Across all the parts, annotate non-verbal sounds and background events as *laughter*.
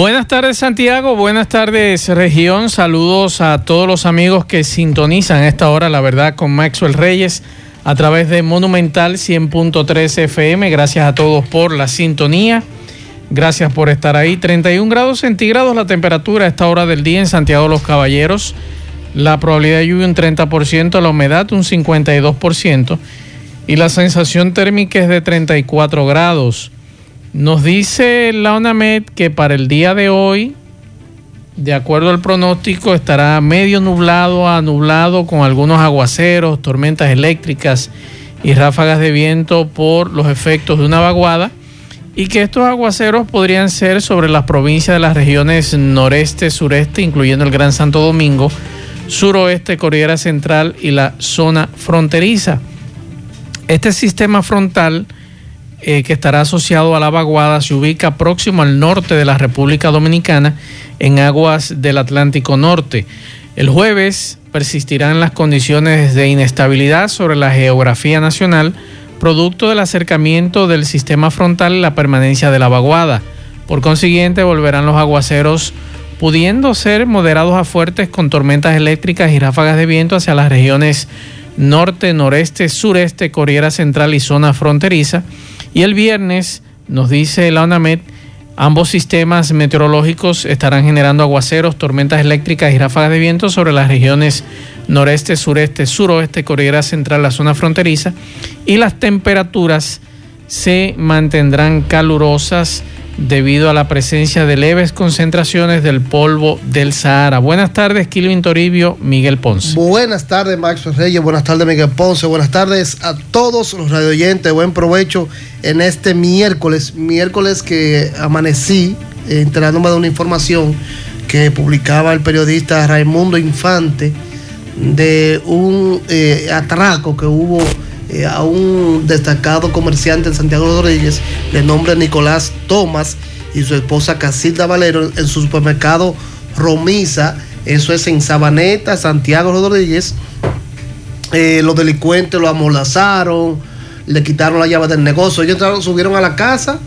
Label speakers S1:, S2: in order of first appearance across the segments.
S1: Buenas tardes Santiago, buenas tardes región, saludos a todos los amigos que sintonizan esta hora, la verdad, con Maxwell Reyes a través de Monumental 100.3 FM. Gracias a todos por la sintonía, gracias por estar ahí. 31 grados centígrados la temperatura a esta hora del día en Santiago de los Caballeros, la probabilidad de lluvia un 30%, la humedad un 52% y la sensación térmica es de 34 grados. Nos dice la UNAMED que para el día de hoy, de acuerdo al pronóstico, estará medio nublado a nublado con algunos aguaceros, tormentas eléctricas y ráfagas de viento por los efectos de una vaguada y que estos aguaceros podrían ser sobre las provincias de las regiones noreste, sureste, incluyendo el Gran Santo Domingo, suroeste, Cordillera Central y la zona fronteriza. Este sistema frontal eh, que estará asociado a la vaguada se ubica próximo al norte de la República Dominicana en aguas del Atlántico Norte. El jueves persistirán las condiciones de inestabilidad sobre la geografía nacional, producto del acercamiento del sistema frontal y la permanencia de la vaguada. Por consiguiente, volverán los aguaceros pudiendo ser moderados a fuertes con tormentas eléctricas y ráfagas de viento hacia las regiones norte, noreste, sureste, Corriera Central y zona fronteriza. Y el viernes, nos dice la UNAMED, ambos sistemas meteorológicos estarán generando aguaceros, tormentas eléctricas y ráfagas de viento sobre las regiones noreste, sureste, suroeste, Corriera Central, la zona fronteriza. Y las temperaturas se mantendrán calurosas debido a la presencia de leves concentraciones del polvo del Sahara. Buenas tardes, Kilvin Toribio, Miguel Ponce.
S2: Buenas tardes, Max Reyes. Buenas tardes, Miguel Ponce. Buenas tardes a todos los radioyentes. Buen provecho en este miércoles, miércoles que amanecí enterándome de una información que publicaba el periodista Raimundo Infante de un eh, atraco que hubo eh, a un destacado comerciante en Santiago Rodríguez de nombre Nicolás Tomás y su esposa Casilda Valero en su supermercado Romisa, eso es en Sabaneta, Santiago Rodríguez. Eh, los delincuentes lo amolazaron, le quitaron la llave del negocio. Ellos entraron, subieron a la casa,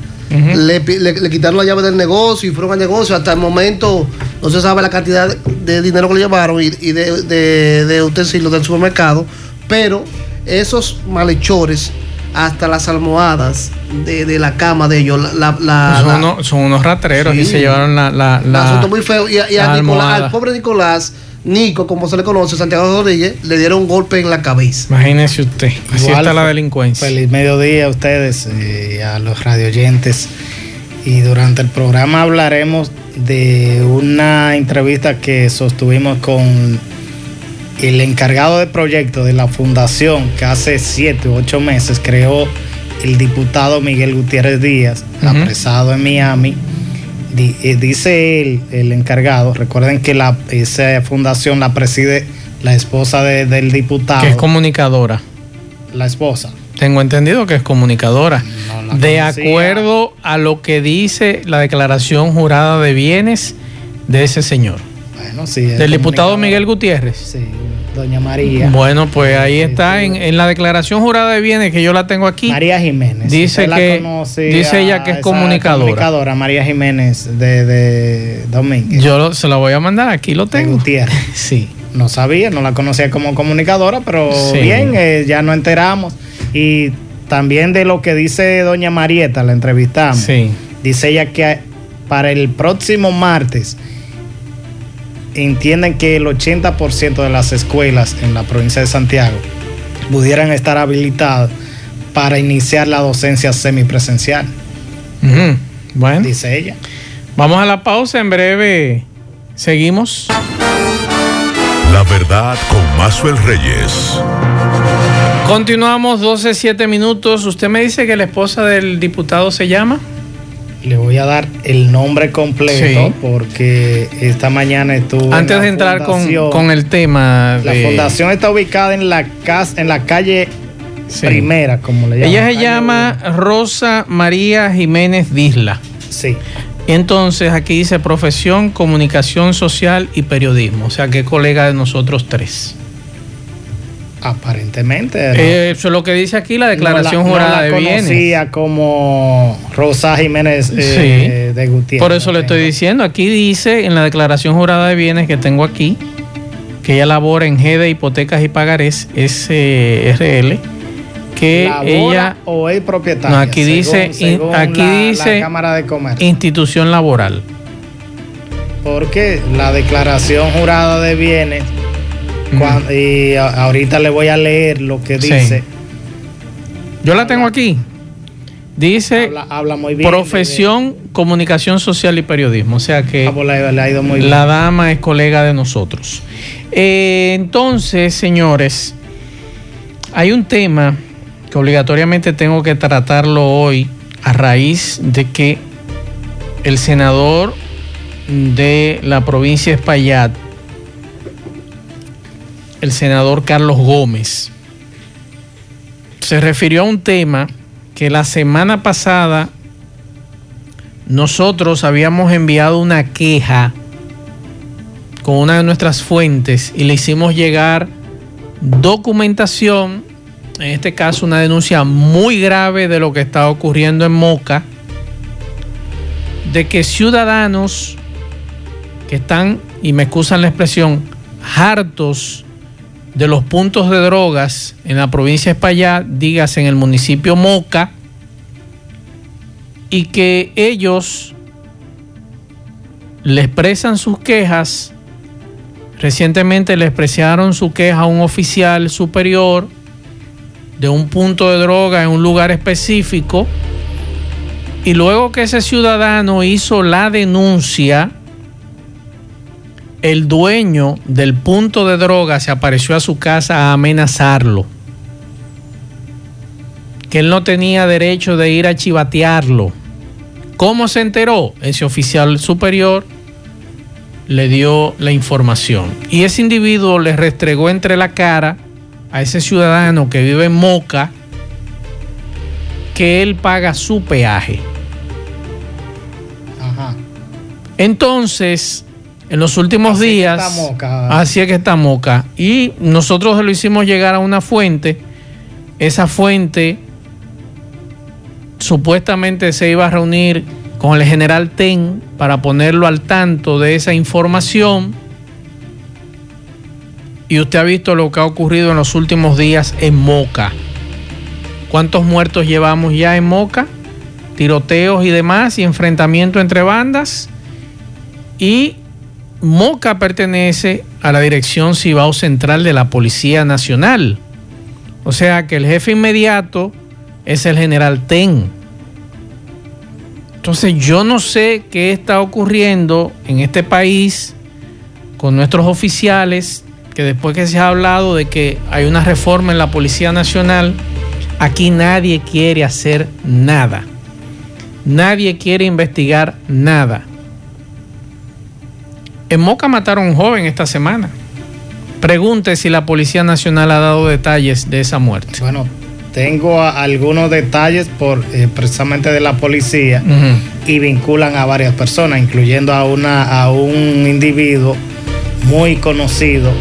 S2: le, le- le quitaron la llave del negocio y fueron al negocio. Hasta el momento no se sabe la cantidad de dinero que le llevaron y, y de, de- de utensilios del supermercado, pero esos malhechores, hasta las almohadas de, de la cama de ellos, la, la-
S1: son,
S2: la-
S1: unos, son unos rateros y
S2: Sí.
S1: se llevaron la, la,
S2: un
S1: la-
S2: asunto muy feo. Y, a Nicolás- al pobre Nicolás, Nico, como se le conoce, Santiago Rodríguez, le dieron un golpe en la cabeza.
S1: Imagínese usted, así
S3: Igual,
S1: está la delincuencia.
S3: Feliz mediodía a ustedes eh, y a los radioyentes. Y durante el programa hablaremos de una entrevista que sostuvimos con el encargado de proyecto de la fundación que hace siete u ocho meses creó el diputado Miguel Gutiérrez Díaz, apresado en Miami. Eh, dice él, el encargado, recuerden que la, esa fundación la preside la esposa de- del diputado.
S1: que es comunicadora.
S3: la esposa.
S1: Tengo entendido que es comunicadora.
S3: No
S1: de acuerdo a lo que dice la declaración jurada de bienes de ese señor.
S3: Bueno, sí. es
S1: Del diputado. Miguel Gutiérrez.
S3: Sí, doña María.
S1: Bueno, pues ahí
S3: Sí,
S1: está
S3: sí.
S1: en, en la declaración jurada de bienes que yo la tengo aquí.
S3: María Jiménez.
S1: Dice que- dice ella que es comunicadora.
S3: comunicadora, María Jiménez de, de Domínguez.
S1: Yo lo- se la voy a mandar, aquí lo
S3: de
S1: tengo.
S3: Gutiérrez. *laughs*
S1: Sí.
S3: No sabía, no la conocía como comunicadora, pero
S1: Sí.
S3: bien, eh, ya nos enteramos. Y también de lo que dice doña Marieta, la entrevistamos.
S1: Sí.
S3: Dice ella que para el próximo martes entienden que el 80% de las escuelas en la provincia de Santiago pudieran estar habilitadas para iniciar la docencia semipresencial.
S1: Bueno,
S3: dice ella.
S1: vamos a la pausa. En breve seguimos.
S4: La verdad con Maxwell Reyes.
S1: Continuamos 12, 7 minutos. Usted me dice que la esposa del diputado se llama
S3: Le voy a dar el nombre completo
S1: Sí.
S3: porque esta mañana estuve.
S1: Antes de entrar con, con el tema.
S3: La fundación está ubicada en la casa, en la calle
S1: Sí.
S3: primera, como le llaman.
S1: Ella se llama Rosa María Jiménez Disla.
S3: Sí.
S1: Entonces aquí dice profesión, comunicación social y periodismo. O sea que es colega de nosotros tres.
S3: Aparentemente. ¿no?
S1: Eh, eso es lo que dice aquí la declaración
S3: No la-
S1: jurada
S3: no la
S1: de bienes.
S3: conocía como Rosa Jiménez eh, de Gutiérrez.
S1: Por eso le estoy diciendo. Aquí dice en la declaración jurada de bienes que tengo aquí que ella labora en G de hipotecas y pagarés SRL. Que
S3: ¿Labora
S1: ella
S3: o es propietaria.
S1: Aquí dice-
S3: según
S1: aquí
S3: la- la
S1: dice-
S3: Cámara de Comercio.
S1: institución laboral.
S3: Porque la declaración jurada de bienes, Y ahorita le voy a leer lo que
S1: Sí.
S3: dice.
S1: Yo la tengo aquí. Dice
S3: Habla, habla muy bien.
S1: profesión, comunicación social y periodismo. O sea que
S3: Ah, le, le ha ido muy bien.
S1: la dama es colega de nosotros. Eh, entonces, señores, hay un tema que obligatoriamente tengo que tratarlo hoy a raíz de que el senador de la provincia de Espaillat, el senador Carlos Gómez, se refirió a un tema que la semana pasada nosotros habíamos enviado una queja con una de nuestras fuentes y le hicimos llegar documentación, en este caso una denuncia muy grave de lo que está ocurriendo en Moca, de que ciudadanos que están, y me excusan la expresión, hartos de los puntos de drogas en la provincia de Espaillat, dígase en el municipio Moca, y que ellos le expresan sus quejas. Recientemente le expresaron su queja a un oficial superior de un punto de droga en un lugar específico. Y luego que ese ciudadano hizo la denuncia, el dueño del punto de droga se apareció a su casa a amenazarlo. Que él no tenía derecho de ir a chivatearlo. ¿Cómo se enteró? Ese oficial superior le dio la información. Y ese individuo le restregó entre la cara a ese ciudadano que vive en Moca que él paga su peaje.
S3: Ajá.
S1: Entonces, en los últimos
S3: Así que
S1: días,
S3: está Moca.
S1: así es que está Moca. Y nosotros lo hicimos llegar a una fuente. Esa fuente supuestamente se iba a reunir con el general Ten para ponerlo al tanto de esa información. Y usted ha visto lo que ha ocurrido en los últimos días en Moca. ¿Cuántos muertos llevamos ya en Moca? Tiroteos y demás y enfrentamiento entre bandas. Y Moca pertenece a la Dirección Cibao Central de la Policía Nacional. O sea que el jefe inmediato es el general Ten. Entonces yo no sé qué está ocurriendo en este país con nuestros oficiales, que después que se ha hablado de que hay una reforma en la Policía Nacional, aquí nadie quiere hacer nada. Nadie quiere investigar nada. En Moca mataron a un joven esta semana. Pregunte si la Policía Nacional ha dado detalles de esa muerte.
S3: Bueno, tengo algunos detalles por eh, precisamente de la policía y vinculan a varias personas, incluyendo a una a un individuo muy conocido,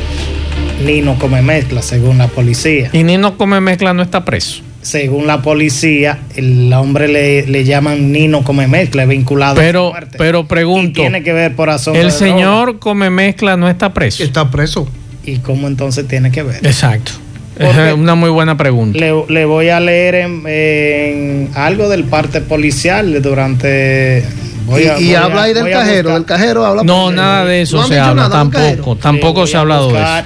S3: Nino Come Mezcla, según la policía.
S1: Y Nino Come Mezcla no está preso.
S3: Según la policía, el hombre le, le llaman Nino Come Mezcla, es vinculado a
S1: Pero,
S3: su muerte.
S1: pero
S3: Y
S1: pregunto,
S3: tiene que ver por
S1: el señor Come Mezcla no está preso.
S2: Está preso.
S3: ¿Y cómo entonces tiene que ver?
S1: Exacto.
S3: Porque-
S1: Es una muy buena pregunta.
S3: Le, le voy a leer en, en algo del parte policial durante. voy
S2: y
S3: a-
S2: y
S3: voy a-
S2: habla ahí del
S3: a
S2: cajero, del cajero habla.
S1: No, nada de eso
S2: ¿No
S1: se habla, tampoco. Tampoco se ha
S3: a
S1: hablado de eso.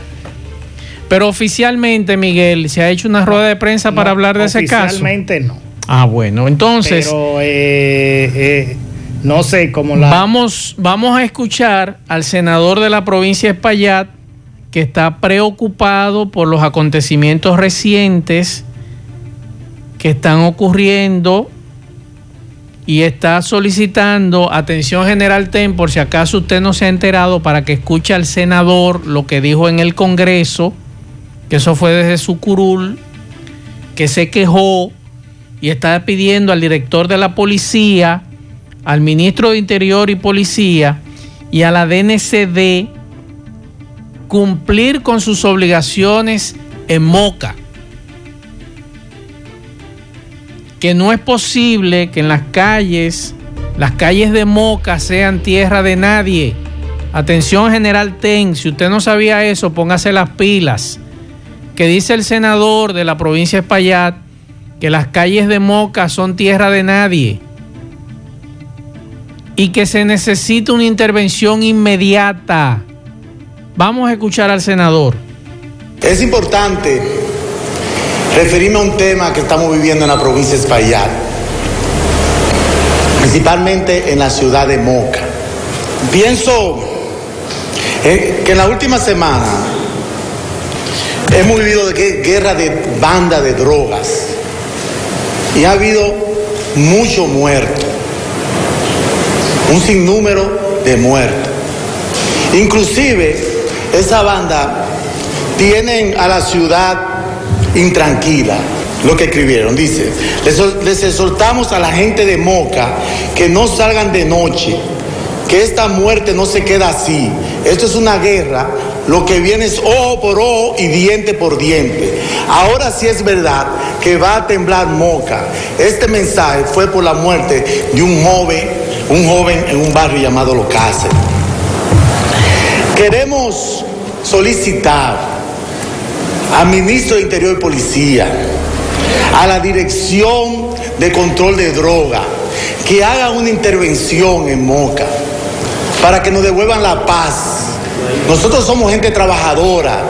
S1: Pero oficialmente, Miguel, ¿se ha hecho una rueda de prensa para hablar de ese caso?
S3: Oficialmente no.
S1: Ah, bueno, entonces
S3: Pero eh, eh, no sé cómo la.
S1: vamos, vamos a escuchar al senador de la provincia de Espaillat que está preocupado por los acontecimientos recientes que están ocurriendo y está solicitando atención general TEN por si acaso usted no se ha enterado para que escuche al senador lo que dijo en el Congreso, que eso fue desde su curul, que se quejó y está pidiendo al director de la policía, al ministro de Interior y Policía y a la DNCD cumplir con sus obligaciones en Moca. Que no es posible que en las calles, las calles de Moca sean tierra de nadie. Atención General Ten, si usted no sabía eso, póngase las pilas. Que dice el senador de la provincia de Espaillat que las calles de Moca son tierra de nadie y que se necesita una intervención inmediata. Vamos a escuchar al senador.
S5: Es importante referirme a un tema que estamos viviendo en la provincia de Espaillat, principalmente en la ciudad de Moca. Pienso que en la última semana hemos vivido de guerra de banda de drogas y ha habido mucho muerto, un sinnúmero de muertos. Inclusive esa banda tienen a la ciudad intranquila. Lo que escribieron, dice, les, les, exhortamos a la gente de Moca que no salgan de noche, que esta muerte no se queda así. Esto es una guerra, lo que viene es ojo por ojo y diente por diente. Ahora sí es verdad que va a temblar Moca. Este mensaje fue por la muerte de un joven, un joven en un barrio llamado Los. Queremos solicitar al ministro de Interior y Policía, a la Dirección de Control de Droga, que haga una intervención en Moca para que nos devuelvan la paz. Nosotros somos gente trabajadora,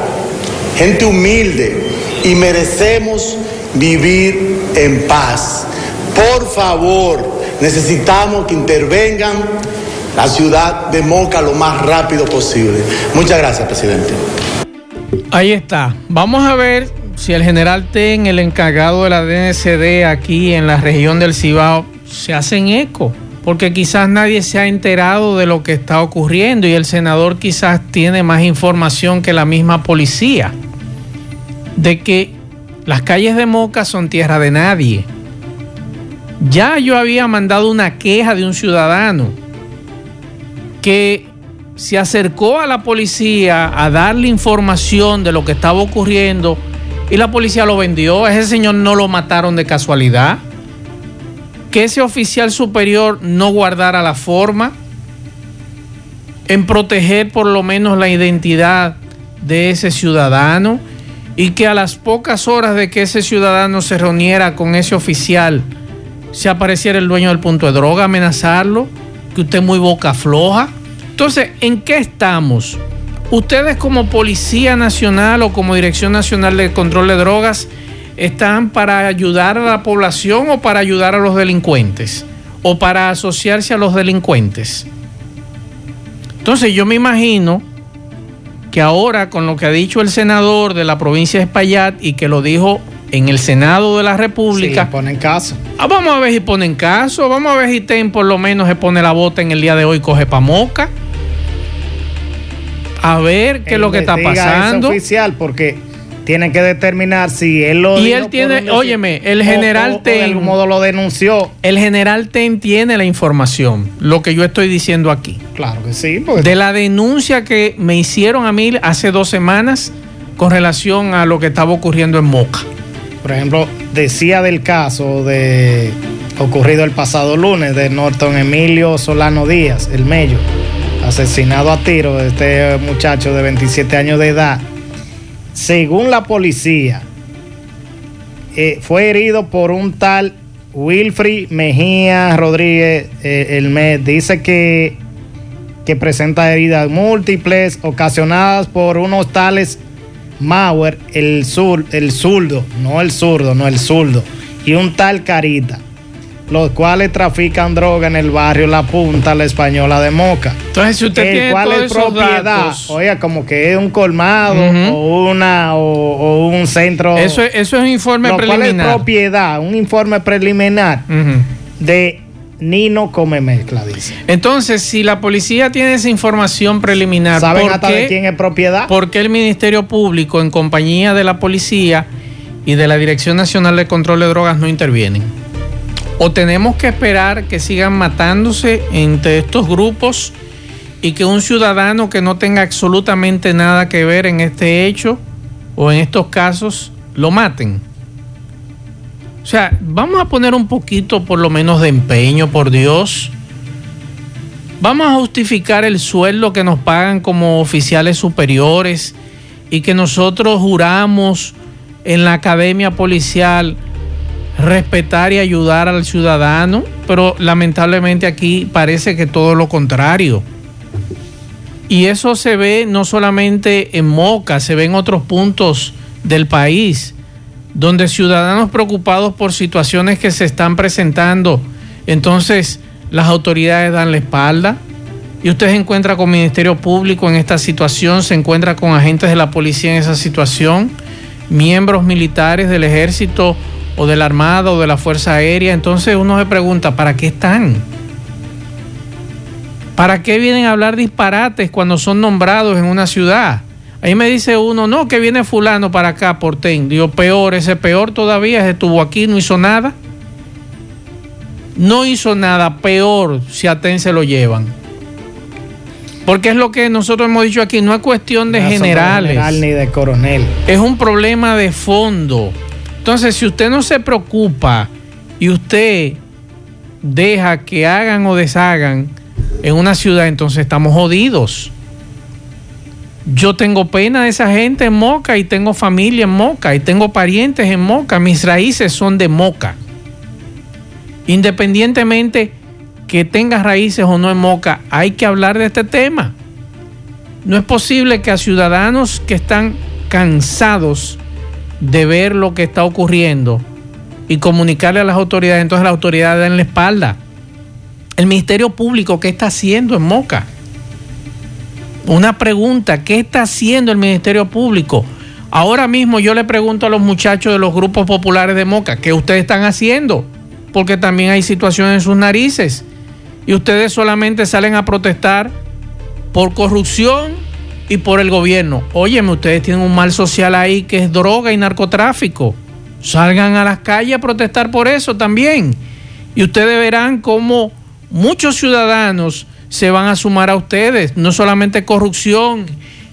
S5: gente humilde y merecemos vivir en paz. Por favor, necesitamos que intervengan la ciudad de Moca lo más rápido posible. Muchas gracias, presidente.
S1: Ahí está. Vamos a ver si el general Ten, el encargado de la DNCD aquí en la región del Cibao, se hacen eco, porque quizás nadie se ha enterado de lo que está ocurriendo y el senador quizás tiene más información que la misma policía, de que las calles de Moca son tierra de nadie. Ya yo había mandado una queja de un ciudadano que se acercó a la policía a darle información de lo que estaba ocurriendo y la policía lo vendió. Ese señor no lo mataron de casualidad. Que ese oficial superior no guardara la forma en proteger por lo menos la identidad de ese ciudadano y que a las pocas horas de que ese ciudadano se reuniera con ese oficial se apareciera el dueño del punto de droga, amenazarlo, que usted muy boca floja. Entonces, ¿en qué estamos? Ustedes como Policía Nacional o como Dirección Nacional de Control de Drogas están para ayudar a la población o para ayudar a los delincuentes o para asociarse a los delincuentes. Entonces yo me imagino que ahora con lo que ha dicho el senador de la provincia de Espaillat y que lo dijo en el Senado de la República.
S3: Sí, ponen caso.
S1: Ah, vamos a ver si ponen caso, vamos a ver si TEN por lo menos se pone la bota en el día de hoy, coge pa' moca. A ver qué es lo que está pasando.
S3: Es oficial porque tienen que determinar si él lo
S1: Y él tiene, óyeme, el general
S3: o, o,
S1: Ten.
S3: de algún modo lo denunció.
S1: El general Ten tiene la información, lo que yo estoy diciendo aquí.
S3: Claro que sí. Porque...
S1: De la denuncia que me hicieron a mí hace dos semanas con relación a lo que estaba ocurriendo en Moca.
S3: Por ejemplo, decía del caso de ocurrido el pasado lunes de Norton Emilio Solano Díaz, el Mello, asesinado a tiro de este muchacho de 27 años de edad. Según la policía, eh, fue herido por un tal Wilfrid Mejía Rodríguez. Eh, el mes dice que, que presenta heridas múltiples ocasionadas por unos tales Mauer, el, sur, el zurdo, no el zurdo, no el zurdo, y un tal Carita, los cuales trafican droga en el barrio La Punta, la Española de Moca.
S1: Entonces, si usted
S3: el
S1: tiene
S3: cual es propiedad,
S1: datos,
S3: oiga, como que es un colmado o una o, o un centro.
S1: eso, es- eso es un informe
S3: lo cual es
S1: preliminar.
S3: propiedad, un informe preliminar de Nino come mezcla, dice.
S1: Entonces, si la policía tiene esa información preliminar,
S3: ¿saben
S1: ¿por
S3: hasta
S1: qué-
S3: de quién es propiedad?
S1: ¿Por qué el Ministerio Público, en compañía de la policía y de la Dirección Nacional de Control de Drogas, no intervienen? ¿O tenemos que esperar que sigan matándose entre estos grupos y que un ciudadano que no tenga absolutamente nada que ver en este hecho o en estos casos lo maten? O sea, vamos a poner un poquito por lo menos de empeño, por Dios. Vamos a justificar el sueldo que nos pagan como oficiales superiores y que nosotros juramos en la academia policial respetar y ayudar al ciudadano, pero lamentablemente aquí parece que todo lo contrario. Y eso se ve no solamente en Moca, se ve en otros puntos del país, donde ciudadanos preocupados por situaciones que se están presentando, entonces las autoridades dan la espalda y usted se encuentra con Ministerio Público en esta situación, se encuentra con agentes de la policía en esa situación, miembros militares del ejército o de la Armada o de la Fuerza Aérea, entonces uno se pregunta, ¿para qué están? ¿Para qué vienen a hablar disparates cuando son nombrados en una ciudad? Ahí me dice uno, no, que viene fulano para acá, por TEN. Digo, peor, ese peor todavía, ese estuvo aquí, no hizo nada. No hizo nada, peor si a TEN se lo llevan. Porque es lo que nosotros hemos dicho aquí, no es cuestión de
S3: No
S1: generales
S3: general ni de coronel.
S1: es un problema de fondo. Entonces, si usted no se preocupa y usted deja que hagan o deshagan en una ciudad, entonces estamos jodidos. Yo tengo pena de esa gente en Moca y tengo familia en Moca y tengo parientes en Moca. Mis raíces son de Moca. Independientemente que tengas raíces o no en Moca, hay que hablar de este tema. No es posible que a ciudadanos que están cansados de ver lo que está ocurriendo y comunicarle a las autoridades, entonces las autoridades den la espalda. El Ministerio Público, ¿qué está haciendo en Moca? Una pregunta, ¿qué está haciendo el Ministerio Público? Ahora mismo yo le pregunto a los muchachos de los grupos populares de Moca, ¿qué ustedes están haciendo? Porque también hay situaciones en sus narices. Y ustedes solamente salen a protestar por corrupción y por el gobierno. Óyeme, ustedes tienen un mal social ahí que es droga y narcotráfico. Salgan a las calles a protestar por eso también. Y ustedes verán cómo muchos ciudadanos se van a sumar a ustedes. No solamente corrupción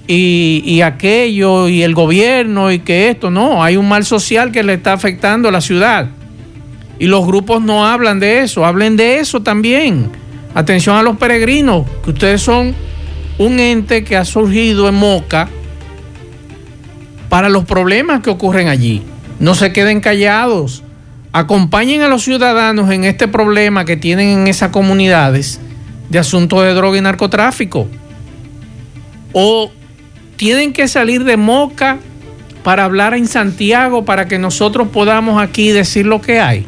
S1: y, y aquello y el gobierno y que esto, no. Hay un mal social que le está afectando a la ciudad. Y los grupos no hablan de eso, hablen de eso también. Atención a los peregrinos, que ustedes son un ente que ha surgido en Moca para los problemas que ocurren allí. No se queden callados. Acompañen a los ciudadanos en este problema que tienen en esas comunidades de asuntos de droga y narcotráfico. O tienen que salir de Moca para hablar en Santiago para que nosotros podamos aquí decir lo que hay.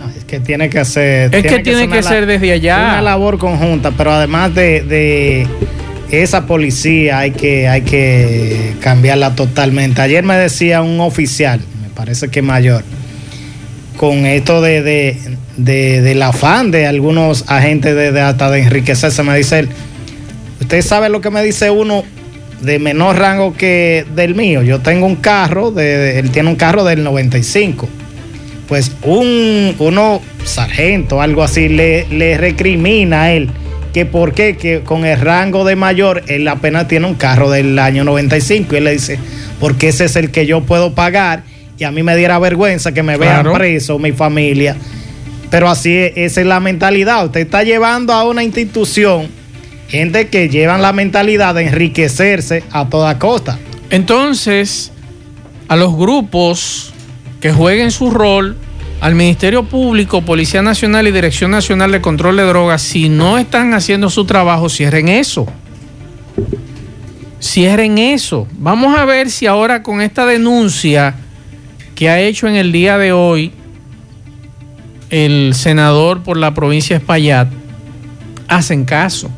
S3: No, es que tiene que ser.
S1: Es que tiene
S3: una
S1: que
S3: la-
S1: ser desde allá.
S3: Una labor conjunta, pero además de, de esa policía hay que, hay que cambiarla totalmente. Ayer me decía un oficial, me parece que mayor, con esto de, de- de- del afán de algunos agentes de, de hasta de enriquecerse, me dice él, usted sabe lo que me dice uno de menor rango que del mío. Yo tengo un carro, de, él tiene un carro del 95 pues un uno sargento, algo así, le, le recrimina a él que por qué, que con el rango de mayor, él apenas tiene un carro del año 95 y él le dice, porque ese es el que yo puedo pagar y a mí me diera vergüenza que me vean
S1: Claro.
S3: preso mi familia. Pero así es, esa es la mentalidad. Usted está llevando a una institución gente que llevan la mentalidad de enriquecerse a toda costa.
S1: Entonces, a los grupos que jueguen su rol, al Ministerio Público, Policía Nacional y Dirección Nacional de Control de Drogas, si no están haciendo su trabajo, cierren eso. Cierren eso. Vamos a ver si ahora con esta denuncia que ha hecho en el día de hoy el senador por la provincia de Espaillat, hacen caso.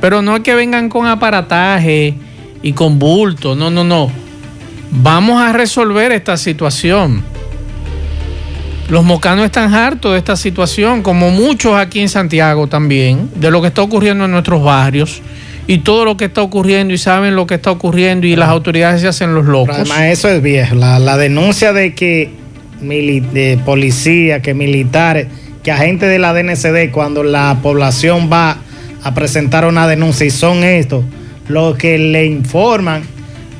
S1: Pero no es que vengan con aparataje y con bulto, no, no, no. Vamos a resolver esta situación. Los mocanos están hartos de esta situación, como muchos aquí en Santiago también, de lo que está ocurriendo en nuestros barrios y todo lo que está ocurriendo y saben lo que está ocurriendo y las autoridades se hacen los locos.
S3: además, eso es viejo. La, denuncia de que de policía, que militares, que agentes de la DNCD, cuando la población va a presentar una denuncia y son estos los que le informan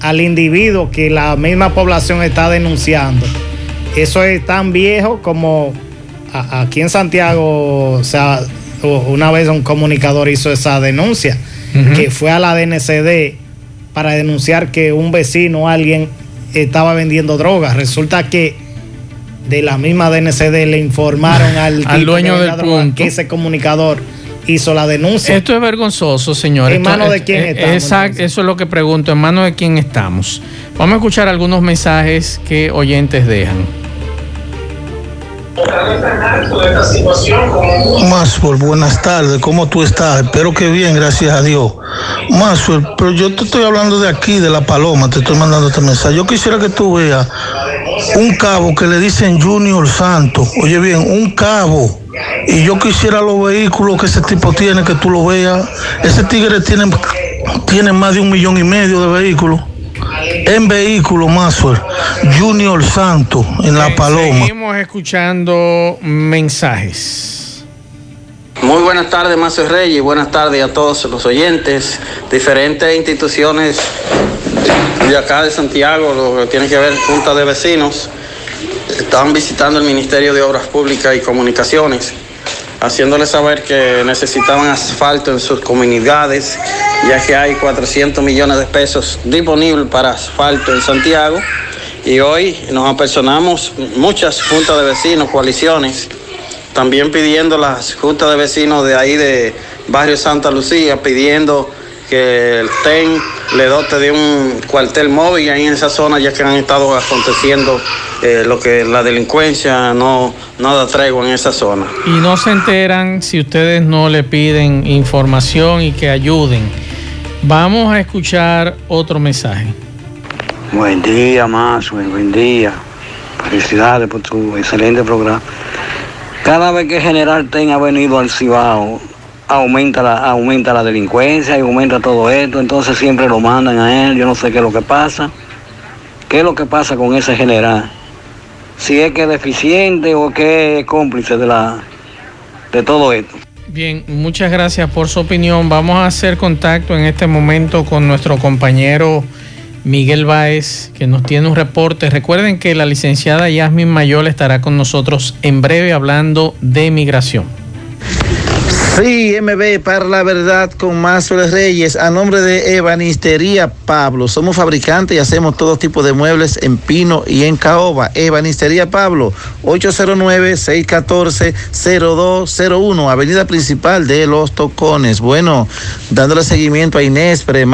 S3: al individuo que la misma población está denunciando. Eso es tan viejo como aquí en Santiago, o sea, una vez un comunicador hizo esa denuncia, que fue a la DNCD para denunciar que un vecino o alguien estaba vendiendo drogas. Resulta que de la misma DNCD le informaron *laughs* al,
S1: al dueño del punto
S3: que ese comunicador hizo la denuncia.
S1: Esto es vergonzoso, señor.
S3: ¿En manos de quién estamos?
S1: Exacto, eso es lo que pregunto, ¿en manos de quién estamos? Vamos a escuchar algunos mensajes que oyentes dejan.
S6: Maswell, buenas tardes, ¿cómo tú estás? Espero que bien, gracias a Dios. Maswell, pero yo te estoy hablando de aquí, de La Paloma, te estoy mandando este mensaje. Yo quisiera que tú veas un cabo que le dicen Junior Santo. Oye bien, un cabo. Y yo quisiera los vehículos que ese tipo tiene, que tú lo veas. Ese tigre tiene, tiene más de un millón y medio de vehículos. En vehículo, Maswell, Junior Santo, en La Paloma.
S1: Seguimos escuchando mensajes.
S7: Muy buenas tardes, Mazo Reyes, buenas tardes a todos los oyentes, diferentes instituciones de acá de Santiago, lo que tiene que ver Junta de Vecinos, estaban visitando el Ministerio de Obras Públicas y Comunicaciones, haciéndoles saber que necesitaban asfalto en sus comunidades, ya que hay 400 millones de pesos disponibles para asfalto en Santiago. Y hoy nos apersonamos muchas juntas de vecinos, coaliciones, también pidiendo las juntas de vecinos de ahí de Barrio Santa Lucía, pidiendo que el TEN le dote de un cuartel móvil ahí en esa zona, ya que han estado aconteciendo eh, lo que la delincuencia no, no da tregua en esa zona.
S1: Y no se enteran si ustedes no le piden información y que ayuden. Vamos a escuchar otro mensaje.
S8: Buen día, más buen día. Felicidades por tu excelente programa. Cada vez que General Ten ha venido al Cibao, aumenta la, aumenta la delincuencia y aumenta todo esto, entonces siempre lo mandan a él, yo no sé qué es lo que pasa. ¿Qué es lo que pasa con ese general? Si es que es deficiente o que es cómplice de, la, de todo esto.
S1: Bien, muchas gracias por su opinión. Vamos a hacer contacto en este momento con nuestro compañero Miguel Báez, que nos tiene un reporte. Recuerden que la licenciada Yasmin Mayol estará con nosotros en breve hablando de migración.
S9: Sí, MB para la verdad con Mazuel Reyes, a nombre de Ebanistería Pablo. Somos fabricantes y hacemos todo tipo de muebles en pino y en caoba. Ebanistería Pablo, 809-614-0201, avenida principal de Los Tocones. Bueno, dándole seguimiento a Inés Pre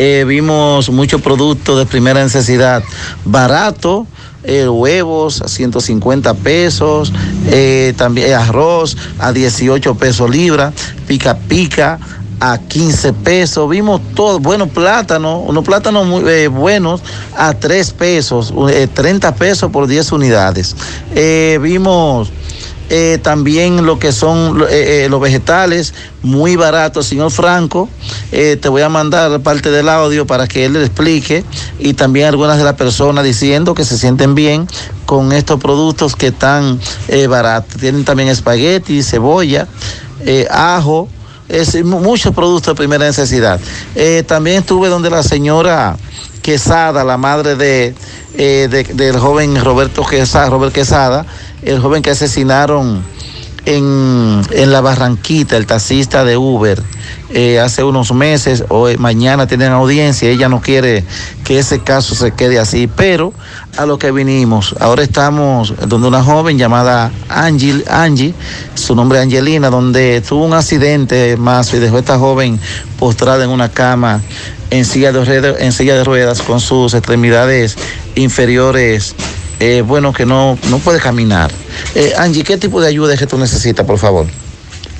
S9: eh, vimos muchos productos de primera necesidad, barato eh, huevos a 150 pesos, eh, también arroz a 18 pesos libra, pica pica a 15 pesos. Vimos todo, bueno, plátano, unos plátanos muy eh, buenos a 3 pesos, 30 pesos por 10 unidades. vimos eh, también lo que son eh, eh, los vegetales, muy baratos, señor Franco. te voy a mandar parte del audio para que él le explique y también algunas de las personas diciendo que se sienten bien con estos productos que están baratos. Tienen también espagueti, cebolla, ajo. Es, muchos productos de primera necesidad. también estuve donde la señora Quesada, la madre de, del joven Roberto Quesada, Robert Quesada, el joven que asesinaron en, la Barranquita, el taxista de Uber, eh, hace unos meses, o mañana tienen audiencia, ella no quiere que ese caso se quede así, pero a lo que vinimos, ahora estamos donde una joven llamada Angie, Angie su nombre es Angelina, donde tuvo un accidente más y dejó a esta joven postrada en una cama en silla de ruedas, en silla de ruedas con sus extremidades inferiores eh, bueno, que no, no puede caminar. Eh, Angie, ¿qué tipo de ayuda es que tú necesitas, por favor?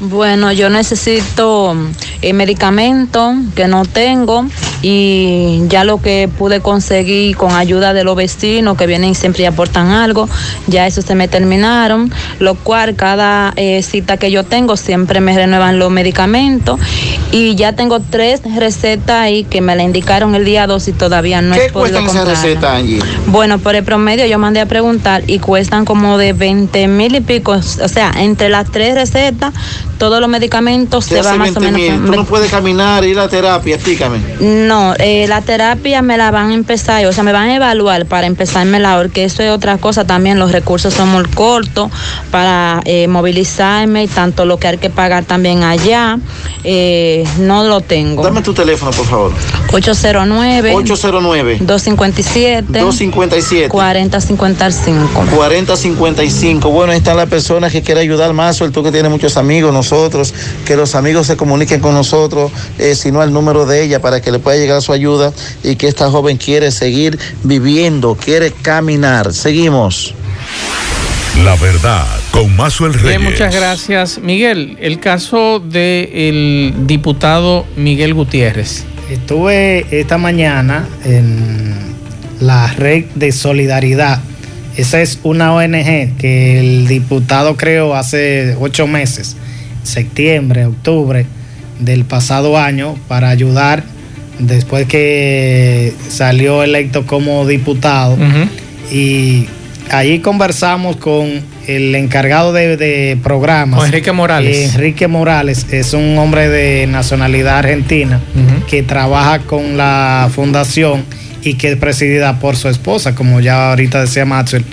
S10: Bueno, yo necesito eh, medicamento que no tengo y ya lo que pude conseguir con ayuda de los vecinos que vienen y siempre aportan algo, ya eso se me terminaron, lo cual cada eh, cita que yo tengo siempre me renuevan los medicamentos y ya tengo tres recetas ahí que me la indicaron el día 2 y todavía no he
S9: ¿Qué
S10: podido
S9: cuestan esas recetas, Angie?
S10: Bueno, por el promedio yo mandé a preguntar y cuestan como de 20 mil y pico. O sea, entre las tres recetas, todos los medicamentos
S9: ¿Qué
S10: se va
S9: hace
S10: más o
S9: 20
S10: menos.
S9: mil? Tú no puedes caminar, ir a la terapia, explícame.
S10: No, eh, la terapia me la van a empezar, o sea, me van a evaluar para empezármela, porque eso es otra cosa también, los recursos son muy cortos para eh, movilizarme y tanto lo que hay que pagar también allá, eh, no lo tengo.
S9: Dame tu teléfono, por favor.
S10: 809
S9: 809
S10: 257
S9: 257
S10: 4055.
S9: 4055. Bueno, ahí está la persona que quiere ayudar más, tú que tienes muchos amigos, nosotros, que los amigos se comuniquen con nosotros, eh, si no el número de ella, para que le pueda llegar su ayuda y que esta joven quiere seguir viviendo, quiere caminar. Seguimos.
S4: La verdad, con Mazuel Reyes.
S1: Bien, muchas gracias. Miguel, el caso del diputado Miguel Gutiérrez.
S3: Estuve esta mañana en la red de solidaridad. Esa es una ONG que el diputado creó hace ocho meses, septiembre, octubre del pasado año, para ayudar después que salió electo como diputado. Y allí conversamos con el encargado de, de programas.
S1: Con Enrique Morales.
S3: Eh, Enrique Morales es un hombre de nacionalidad argentina que trabaja con la fundación y que es presidida por su esposa, como ya ahorita decía Maxwell,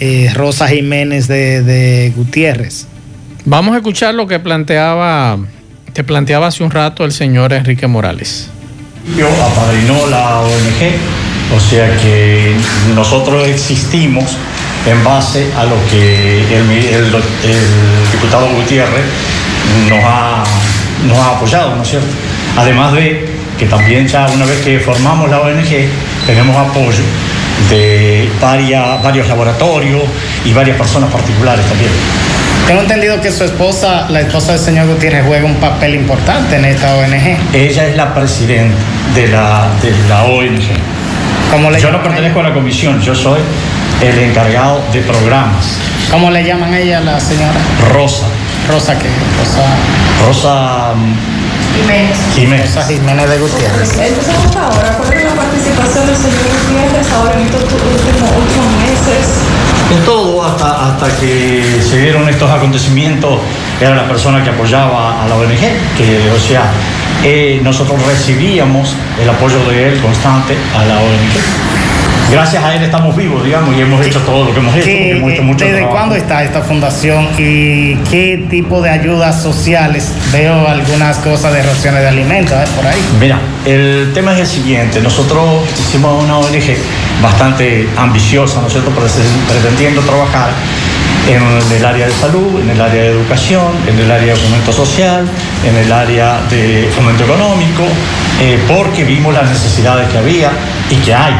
S3: eh, Rosa Jiménez de, de Gutiérrez.
S1: Vamos a escuchar lo que planteaba, te planteaba hace un rato el señor Enrique Morales.
S11: Apadrinó la ONG, o sea que nosotros existimos en base a lo que el, el- el diputado Gutiérrez nos ha, nos ha apoyado, ¿no es cierto? Además de que también ya una vez que formamos la ONG tenemos apoyo de varias, varios laboratorios y varias personas particulares también.
S3: Tengo entendido que su esposa, la esposa del señor Gutiérrez, juega un papel importante en esta ONG.
S11: Ella es la presidenta de la, de la ONG.
S3: le
S11: yo no pertenezco a la comisión, yo soy el encargado de programas.
S3: ¿Cómo le llaman a ella la señora?
S11: Rosa.
S3: Rosa qué? Rosa
S11: Rosa mm,
S3: Jiménez.
S11: Jiménez.
S3: Rosa Jiménez de Gutiérrez.
S12: Empezamos ahora, ¿cuál es la participación del señor Gutiérrez ahora en estos últimos ocho meses?
S11: En todo, hasta, hasta que se dieron estos acontecimientos, era la persona que apoyaba a la ONG, que, o sea, eh, nosotros recibíamos el apoyo de él constante a la ONG. Gracias a él estamos vivos, digamos, y hemos hecho todo lo que hemos hecho, porque
S3: ¿Qué-
S11: hemos hecho mucho
S3: ¿Desde
S11: trabajo.
S3: cuándo está esta fundación y qué tipo de ayudas sociales? Veo algunas cosas de raciones de alimentos ¿eh? por ahí.
S11: Mira, el tema es el siguiente. Nosotros hicimos una ONG bastante ambiciosa, ¿no es cierto?, Prete- pretendiendo trabajar en el área de salud, en el área de educación, en el área de fomento social, en el área de fomento económico, eh, porque vimos las necesidades que había y que hay.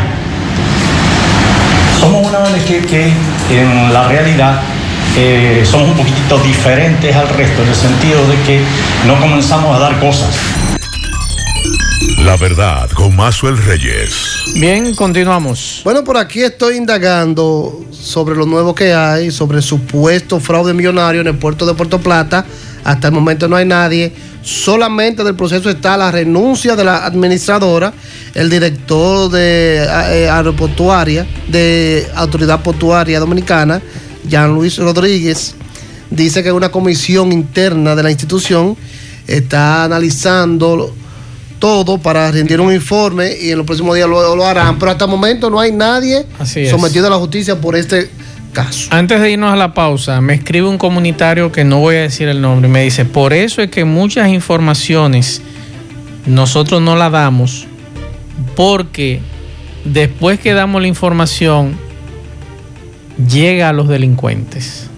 S11: Somos una ONG que en la realidad eh, somos un poquitito diferentes al resto, en el sentido de que no comenzamos a dar cosas.
S4: La verdad, con Mazuel Reyes.
S1: Bien, continuamos.
S2: Bueno, por aquí estoy indagando sobre lo nuevo que hay, sobre supuesto fraude millonario en el puerto de Puerto Plata. Hasta el momento no hay nadie. Solamente del proceso está la renuncia de la administradora, el director de eh, aeroportuaria, de Autoridad Portuaria Dominicana, Jean Luis Rodríguez. Dice que una comisión interna de la institución está analizando todo para rendir un informe y en los próximos días lo, lo harán. Pero hasta el momento no hay nadie sometido a la justicia por este caso.
S1: Antes de irnos a la pausa, me escribe un comunitario que no voy a decir el nombre y me dice, por eso es que muchas informaciones nosotros no las damos porque después que damos la información llega a los delincuentes.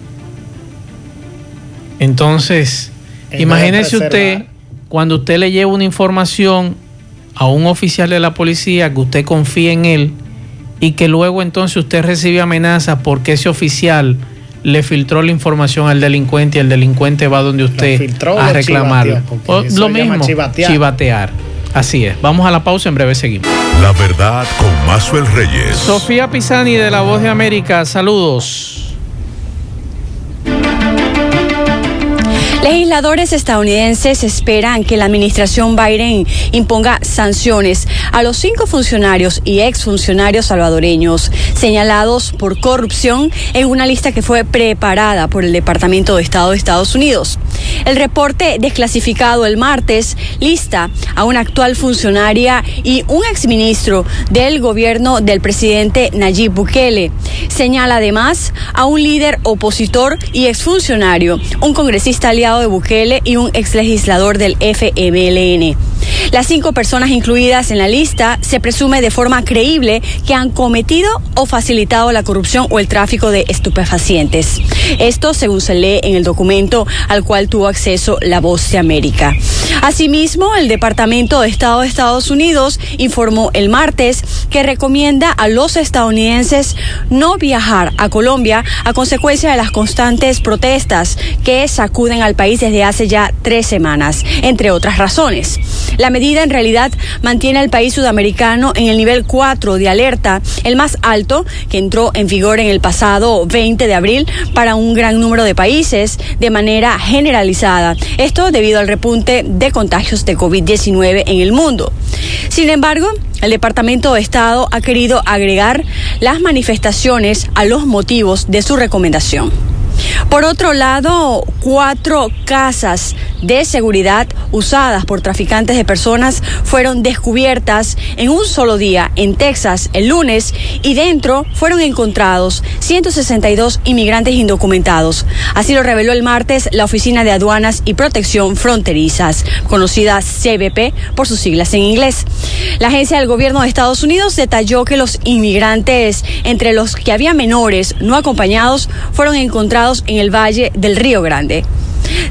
S1: Entonces, imagínese usted cuando usted le lleva una información a un oficial de la policía que usted confía en él y que luego entonces usted recibe amenazas porque ese oficial le filtró la información al delincuente y el delincuente va donde usted
S3: filtró
S1: a?
S3: Porque
S1: O
S3: eso
S1: lo mismo,
S3: chivatear.
S1: chivatear. Así es. Vamos a la pausa, en breve seguimos.
S4: La verdad con Mazuel Reyes.
S1: Sofía Pisani de La Voz de América, saludos.
S13: Legisladores estadounidenses esperan que la administración Biden imponga sanciones a los cinco funcionarios y exfuncionarios salvadoreños señalados por corrupción en una lista que fue preparada por el Departamento de Estado de Estados Unidos. El reporte desclasificado el martes lista a una actual funcionaria y un exministro del gobierno del presidente Nayib Bukele. Señala además a un líder opositor y exfuncionario, un congresista aliado de Bukele y un exlegislador del FMLN. Las cinco personas incluidas en la lista se presume de forma creíble que han cometido o facilitado la corrupción o el tráfico de estupefacientes. Esto según se lee en el documento al cual acceso la Voz de América. Asimismo, el Departamento de Estado de Estados Unidos informó el martes que recomienda a los estadounidenses no viajar a Colombia a consecuencia de las constantes protestas que sacuden al país desde hace ya tres semanas, entre otras razones. La medida en realidad mantiene al país sudamericano en el nivel 4 de alerta, el más alto que entró en vigor en el pasado 20 de abril para un gran número de países de manera generalizada. Esto debido al repunte de contagios de COVID-19 en el mundo. Sin embargo, el Departamento de Estado ha querido agregar las manifestaciones a los motivos de su recomendación. Por otro lado, cuatro casas de seguridad usadas por traficantes de personas fueron descubiertas en un solo día en Texas el lunes y dentro fueron encontrados 162 inmigrantes indocumentados. Así lo reveló el martes la Oficina de Aduanas y Protección Fronterizas, conocida CBP por sus siglas en inglés. La agencia del gobierno de Estados Unidos detalló que los inmigrantes, entre los que había menores no acompañados, fueron encontrados en el Valle del Río Grande.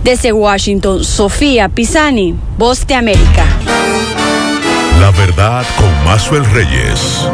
S13: Desde Washington, Sofía Pisani, Voz de América.
S4: La verdad con Mazuel Reyes.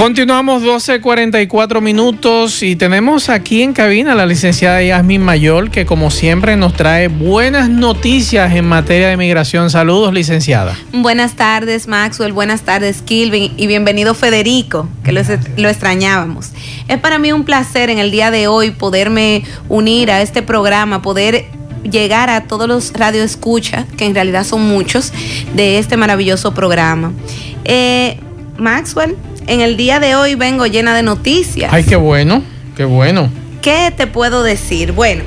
S1: Continuamos 12.44 minutos y tenemos aquí en cabina a la licenciada Yasmin Mayor que como siempre nos trae buenas noticias en materia de migración. Saludos licenciada.
S14: Buenas tardes Maxwell, buenas tardes Kilvin y bienvenido Federico, que lo, lo extrañábamos. Es para mí un placer en el día de hoy poderme unir a este programa, poder llegar a todos los radioescuchas, que en realidad son muchos, de este maravilloso programa. Eh, Maxwell, en el día de hoy vengo llena de noticias.
S1: Ay, qué bueno, qué bueno.
S14: ¿Qué te puedo decir? Bueno,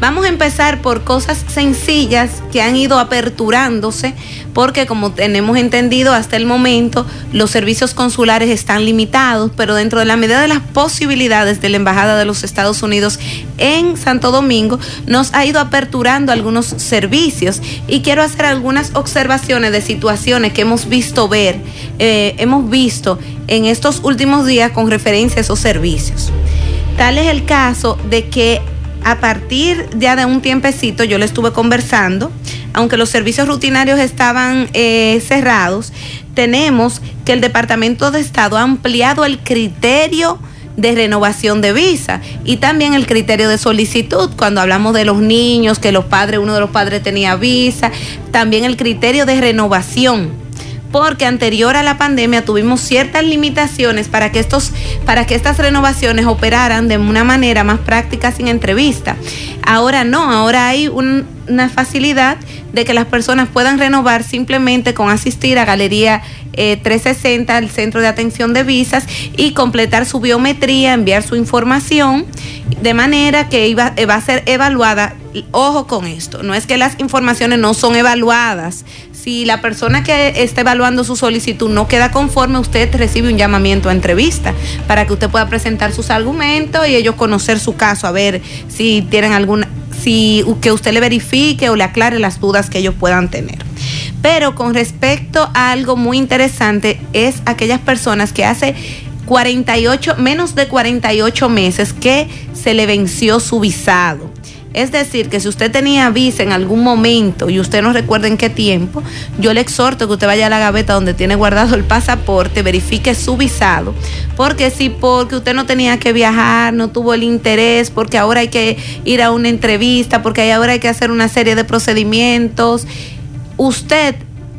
S14: vamos a empezar por cosas sencillas que han ido aperturándose porque como tenemos entendido hasta el momento los servicios consulares están limitados, pero dentro de la medida de las posibilidades de la Embajada de los Estados Unidos en Santo Domingo nos ha ido aperturando algunos servicios y quiero hacer algunas observaciones de situaciones que hemos visto ver, eh, hemos visto en estos últimos días con referencia a esos servicios. Tal es el caso de que a partir ya de un tiempecito yo le estuve conversando, aunque los servicios rutinarios estaban eh, cerrados, tenemos que el Departamento de Estado ha ampliado el criterio de renovación de visa y también el criterio de solicitud. Cuando hablamos de los niños que los padres uno de los padres tenía visa también el criterio de renovación porque anterior a la pandemia tuvimos ciertas limitaciones para que estos para que estas renovaciones operaran de una manera más práctica sin entrevista. Ahora no, ahora hay una facilidad de que las personas puedan renovar simplemente con asistir a Galería 360, al Centro de Atención de Visas, y completar su biometría, enviar su información, de manera que iba, va a ser evaluada. Ojo con esto, no es que las informaciones no son evaluadas, si la persona que está evaluando su solicitud no queda conforme, usted recibe un llamamiento a entrevista para que usted pueda presentar sus argumentos y ellos conocer su caso, a ver si tienen alguna, si que usted le verifique o le aclare las dudas que ellos puedan tener. Pero con respecto a algo muy interesante es aquellas personas que hace 48, menos de 48 meses que se le venció su visado. Es decir, que si usted tenía visa en algún momento y usted no recuerda en qué tiempo, yo le exhorto que usted vaya a la gaveta donde tiene guardado el pasaporte, verifique su visado, porque si porque usted no tenía que viajar, no tuvo el interés, porque ahora hay que ir a una entrevista, porque ahora hay que hacer una serie de procedimientos, usted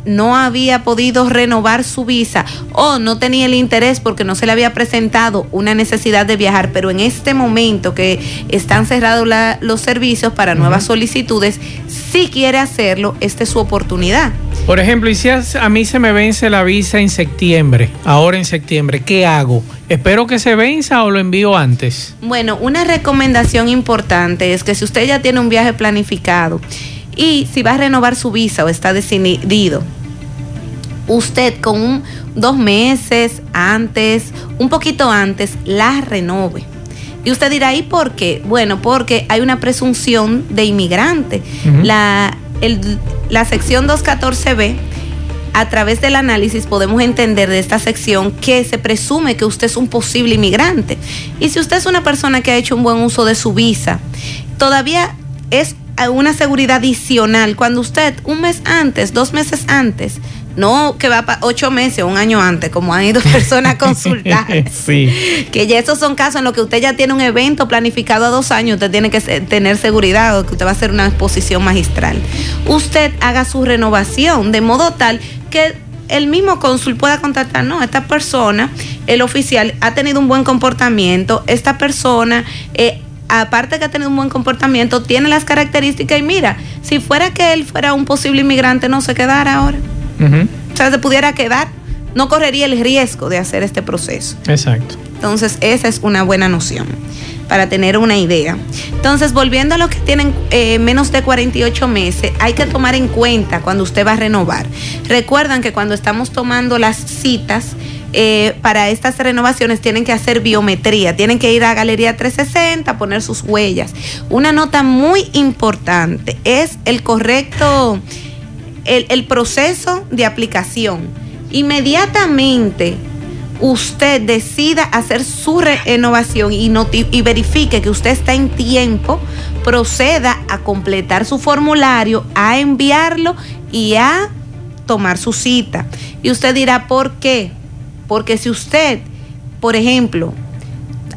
S14: no había podido renovar su visa o no tenía el interés porque no se le había presentado una necesidad de viajar, pero en este momento que están cerrados la- los servicios para nuevas solicitudes, si quiere hacerlo, esta es su oportunidad.
S1: Por ejemplo, y si a mí se me vence la visa en septiembre, ahora en septiembre, ¿qué hago? ¿Espero que se venza o lo envío antes?
S14: Bueno, una recomendación importante es que si usted ya tiene un viaje planificado y si va a renovar su visa o está decidido, usted con un- dos meses antes, un poquito antes, la renove. Y usted dirá, ¿y por qué? Bueno, porque hay una presunción de inmigrante. La, el- la sección 214B a través del análisis podemos entender de esta sección que se presume que usted es un posible inmigrante. Y si usted es una persona que ha hecho un buen uso de su visa, todavía es una seguridad adicional cuando usted un mes antes, dos meses antes, no que va para ocho meses o un año antes, como han ido *laughs* personas a consultar,
S1: sí.
S14: que ya esos son casos en los que usted ya tiene un evento planificado a dos años, usted tiene que tener seguridad o que usted va a hacer una exposición magistral. Usted haga su renovación de modo tal que el mismo cónsul pueda contactar, no, esta persona, el oficial, ha tenido un buen comportamiento, esta persona, eh, aparte que ha tenido un buen comportamiento, tiene las características y mira, si fuera que él fuera un posible inmigrante, no se quedara ahora. O sea, se pudiera quedar, no correría el riesgo de hacer este proceso.
S1: Exacto.
S14: Entonces, esa es una buena noción para tener una idea. Entonces, volviendo a los que tienen eh, menos de 48 meses, hay que tomar en cuenta cuando usted va a renovar. Recuerdan que cuando estamos tomando las citas, eh, para estas renovaciones tienen que hacer biometría, tienen que ir a Galería 360, poner sus huellas. Una nota muy importante es el correcto, el, el proceso de aplicación. Inmediatamente usted decida hacer su renovación y, y verifique que usted está en tiempo, proceda a completar su formulario, a enviarlo y a tomar su cita. Y usted dirá, ¿por qué? Porque si usted, por ejemplo,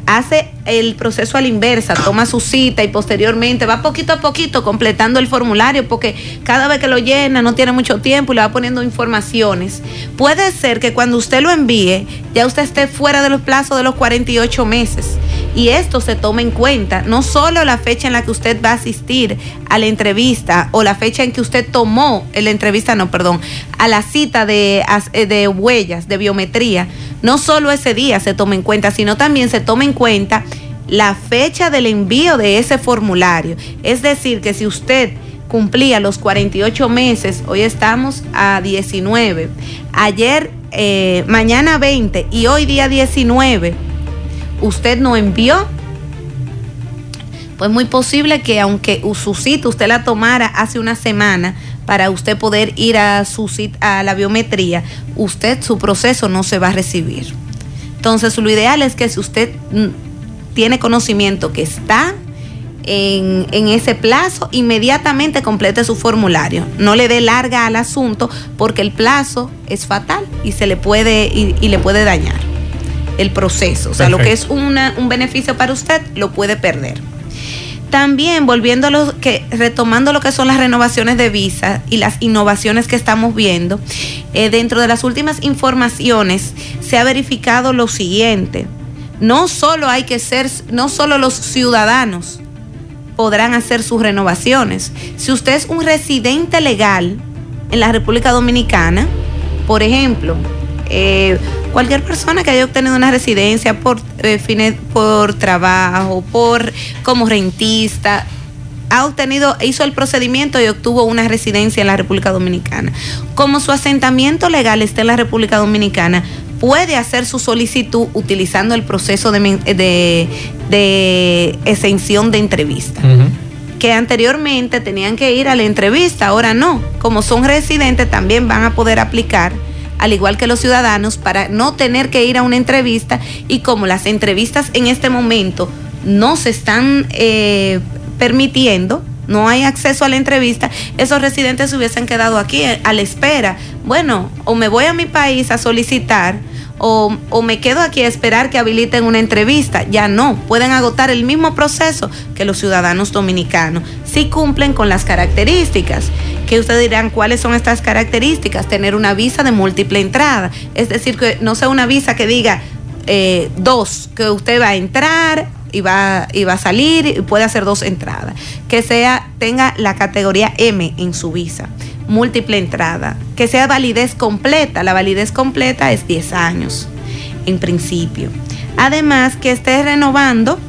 S14: hace el proceso a la inversa, toma su cita y posteriormente va poquito a poquito completando el formulario porque cada vez que lo llena no tiene mucho tiempo y le va poniendo informaciones. Puede ser que cuando usted lo envíe ya usted esté fuera de los plazos de los 48 meses y esto se toma en cuenta, no solo la fecha en la que usted va a asistir a la entrevista o la fecha en que usted tomó la entrevista, no, perdón, a la cita de, eh, de huellas, de biometría, no solo ese día se toma en cuenta, sino también se toma en cuenta la fecha del envío de ese formulario. Es decir, que si usted cumplía los 48 meses, hoy estamos a 19, ayer, eh, mañana 20 y hoy día 19, usted no envió, pues muy posible que aunque su cita usted la tomara hace una semana para usted poder ir a su cita, a la biometría, usted su proceso no se va a recibir. Entonces lo ideal es que si usted mm, tiene conocimiento que está en, en ese plazo, inmediatamente complete su formulario. No le dé larga al asunto porque el plazo es fatal y se le puede y, y le puede dañar el proceso. O sea, lo que es una- un beneficio para usted lo puede perder. También volviendo a lo que, retomando lo que son las renovaciones de visa y las innovaciones que estamos viendo, eh, dentro de las últimas informaciones se ha verificado lo siguiente. No solo hay que ser, no solo los ciudadanos podrán hacer sus renovaciones. Si usted es un residente legal en la República Dominicana, por ejemplo, eh, cualquier persona que haya obtenido una residencia por eh, fines, por trabajo, por como rentista, ha obtenido, hizo el procedimiento y obtuvo una residencia en la República Dominicana. Como su asentamiento legal está en la República Dominicana, puede hacer su solicitud utilizando el proceso de, de exención de entrevista que anteriormente tenían que ir a la entrevista, ahora no. Como son residentes, también van a poder aplicar, al igual que los ciudadanos, para no tener que ir a una entrevista. Y como las entrevistas en este momento no se están eh, permitiendo, no hay acceso a la entrevista, esos residentes se hubiesen quedado aquí eh, a la espera. Bueno, o me voy a mi país a solicitar o, o me quedo aquí a esperar que habiliten una entrevista. Ya no, pueden agotar el mismo proceso que los ciudadanos dominicanos si cumplen con las características. Que ustedes dirán, ¿cuáles son estas características? Tener una visa de múltiple entrada. Es decir, que no sea una visa que diga eh, dos, que usted va a entrar y va, y va a salir y puede hacer dos entradas. Que sea, tenga la categoría M en su visa múltiple entrada, que sea validez completa. La validez completa es 10 años, en principio. Además, que esté renovando,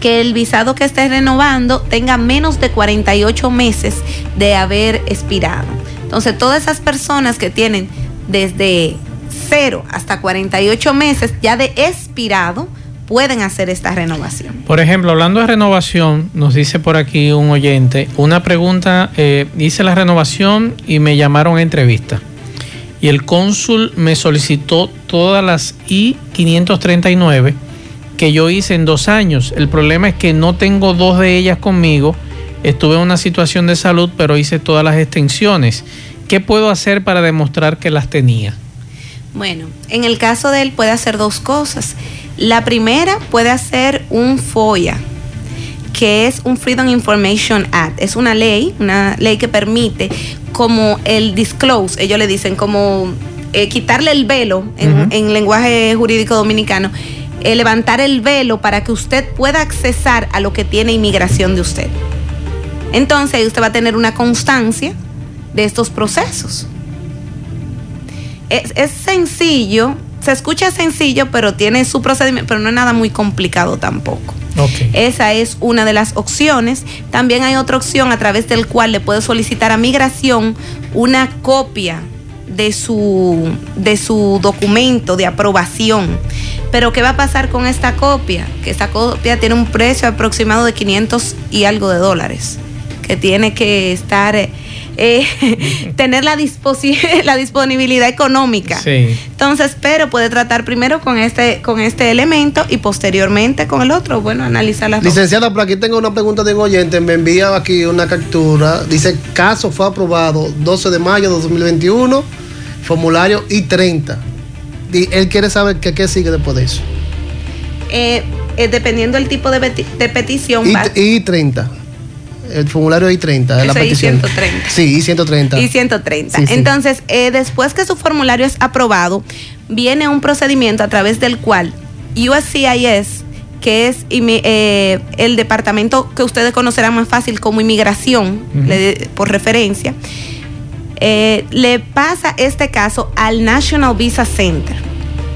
S14: que el visado que esté renovando tenga menos de 48 meses de haber expirado. Entonces, todas esas personas que tienen desde 0 hasta 48 meses ya de expirado, pueden hacer esta renovación.
S1: Por ejemplo, hablando de renovación, nos dice por aquí un oyente, una pregunta, eh, hice la renovación y me llamaron a entrevista. Y el cónsul me solicitó todas las I-539 que yo hice en dos años. El problema es que no tengo dos de ellas conmigo. Estuve en una situación de salud, pero hice todas las extensiones. ¿Qué puedo hacer para demostrar que las tenía?
S14: Bueno, en el caso de él puede hacer dos cosas. La primera puede hacer un FOIA, que es un Freedom Information Act. Es una ley, una ley que permite como el disclose, ellos le dicen como eh, quitarle el velo en, en lenguaje jurídico dominicano, eh, levantar el velo para que usted pueda accesar a lo que tiene inmigración de usted. Entonces ahí usted va a tener una constancia de estos procesos. Es, es sencillo, se escucha sencillo, pero tiene su procedimiento, pero no es nada muy complicado tampoco. Esa es una de las opciones. También hay otra opción a través del cual le puede solicitar a migración una copia de su, de su documento de aprobación. Pero ¿qué va a pasar con esta copia? Que esta copia tiene un precio aproximado de 500 y algo de dólares, que tiene que estar... eh, eh, *laughs* tener la, disposi- *laughs* la disponibilidad económica.
S1: Sí.
S14: Entonces, pero puede tratar primero con este, con este elemento y posteriormente con el otro. Bueno, analizar las dos.
S2: Licenciada, por aquí tengo una pregunta de un oyente. Me envía aquí una captura. Dice, caso fue aprobado 12 de mayo de 2021, formulario I-30. Y él quiere saber qué, qué sigue después de eso.
S14: Eh, eh, dependiendo del tipo de, peti- de petición, va-
S2: I- I-30. El formulario I-30 es la petición.
S14: I-130.
S2: Sí, I-130.
S14: y 130.
S2: Sí, sí.
S14: Entonces, eh, después que su formulario es aprobado, viene un procedimiento a través del cual USCIS, que es eh, el departamento que ustedes conocerán más fácil como inmigración, le- por referencia, eh, le pasa este caso al National Visa Center.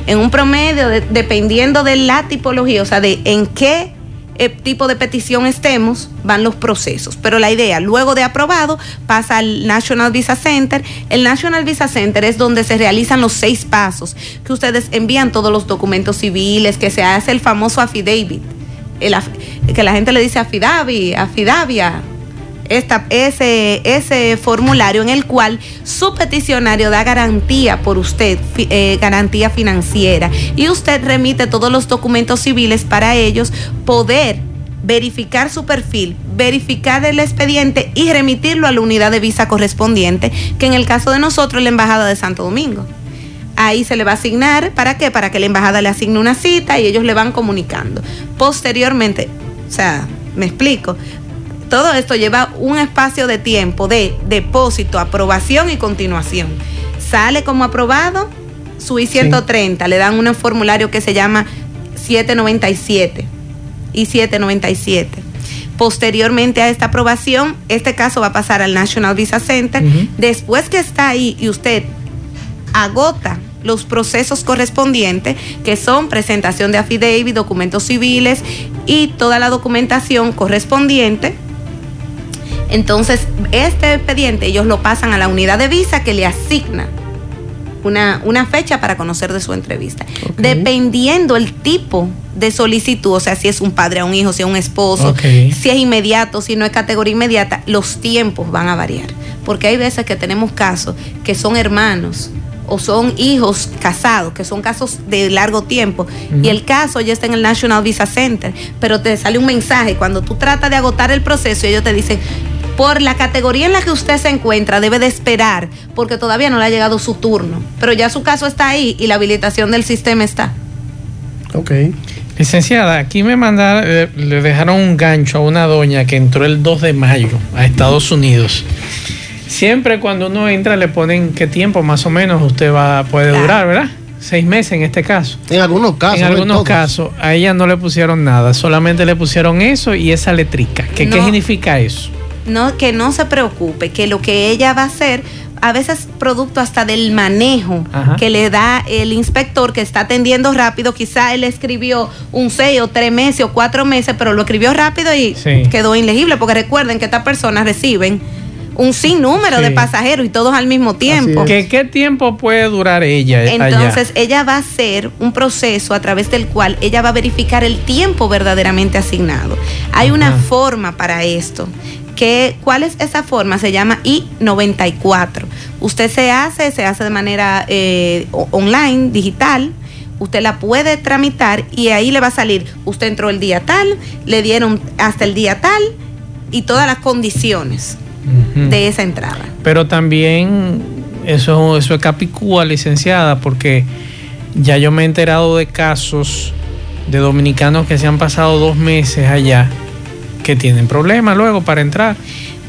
S14: En un promedio, de- dependiendo de la tipología, o sea, de en qué eh, tipo de petición estemos, van los procesos. Pero la idea, luego de aprobado, pasa al National Visa Center. El National Visa Center es donde se realizan los seis pasos, que ustedes envían todos los documentos civiles, que se hace el famoso affidavit. Que la gente le dice affidavit, affidavia, ese, formulario en el cual su peticionario da garantía por usted, eh, garantía financiera, y usted remite todos los documentos civiles para ellos poder verificar su perfil, verificar el expediente y remitirlo a la unidad de visa correspondiente, que en el caso de nosotros la Embajada de Santo Domingo. Ahí se le va a asignar, ¿para qué? Para que la embajada le asigne una cita y ellos le van comunicando. Posteriormente, o sea, me explico, todo esto lleva un espacio de tiempo de depósito, aprobación y continuación. Sale como aprobado su I-130, le dan un formulario que se llama 797 y 797. Posteriormente a esta aprobación, este caso va a pasar al National Visa Center. Después que está ahí y usted agota los procesos correspondientes, que son presentación de affidavit, documentos civiles y toda la documentación correspondiente. Entonces, este expediente ellos lo pasan a la unidad de visa que le asigna una, una fecha para conocer de su entrevista. Dependiendo el tipo de solicitud, o sea, si es un padre a un hijo, si es un esposo, si es inmediato, si no es categoría inmediata, los tiempos van a variar. Porque hay veces que tenemos casos que son hermanos o son hijos casados, que son casos de largo tiempo, y el caso ya está en el National Visa Center, pero te sale un mensaje cuando tú tratas de agotar el proceso, ellos te dicen, por la categoría en la que usted se encuentra, debe de esperar, porque todavía no le ha llegado su turno, pero ya su caso está ahí y la habilitación del sistema está.
S2: Ok.
S1: Licenciada, aquí me mandaron, le, le dejaron un gancho a una doña que entró el 2 de mayo a Estados Unidos. Siempre cuando uno entra le ponen qué tiempo más o menos usted va puede durar, ¿verdad? Seis meses en este caso.
S2: En algunos casos.
S1: En
S2: no
S1: algunos casos, a ella no le pusieron nada, solamente le pusieron eso y esa letrica. ¿Qué, ¿qué significa eso?
S14: No, que no se preocupe, que lo que ella va a hacer, a veces producto hasta del manejo
S1: Ajá.
S14: que le da el inspector que está atendiendo rápido, quizá él escribió un seis o tres meses o cuatro meses, pero lo escribió rápido y
S1: Sí.
S14: quedó ilegible, porque recuerden que estas personas reciben un sinnúmero
S1: Sí.
S14: de pasajeros y todos al mismo tiempo.
S1: ¿Qué, ¿Qué tiempo puede durar ella allá?
S14: Entonces ella va a hacer un proceso a través del cual ella va a verificar el tiempo verdaderamente asignado. Hay una forma para esto. Que, ¿Cuál es esa forma? Se llama I-94. Usted se hace, se hace de manera eh, online, digital. Usted la puede tramitar y ahí le va a salir, usted entró el día tal, le dieron hasta el día tal y todas las condiciones De esa entrada.
S1: Pero también eso, eso es capicúa, licenciada, porque ya yo me he enterado de casos de dominicanos que se han pasado dos meses allá que tienen problemas luego para entrar.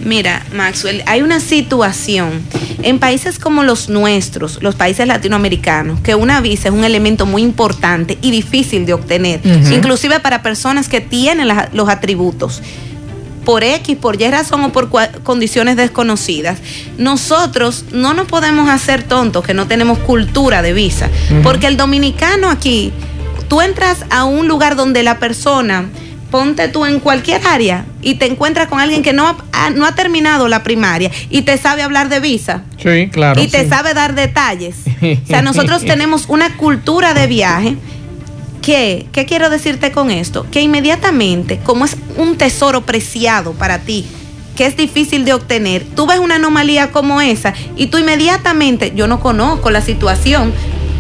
S14: Mira, Maxwell, hay una situación en países como los nuestros, los países latinoamericanos, que una visa es un elemento muy importante y difícil de obtener, inclusive para personas que tienen los atributos por X, por Y razón o por condiciones desconocidas. Nosotros no nos podemos hacer tontos que no tenemos cultura de visa, porque el dominicano aquí, tú entras a un lugar donde la persona, ponte tú en cualquier área y te encuentras con alguien que no ha, ha- no ha terminado la primaria y te sabe hablar de visa.
S1: Sí, claro.
S14: y te sabe dar detalles. O sea, *laughs* nosotros tenemos una cultura de viaje que, ¿qué quiero decirte con esto? Que inmediatamente, como es un tesoro preciado para ti, que es difícil de obtener, tú ves una anomalía como esa y tú inmediatamente, yo no conozco la situación,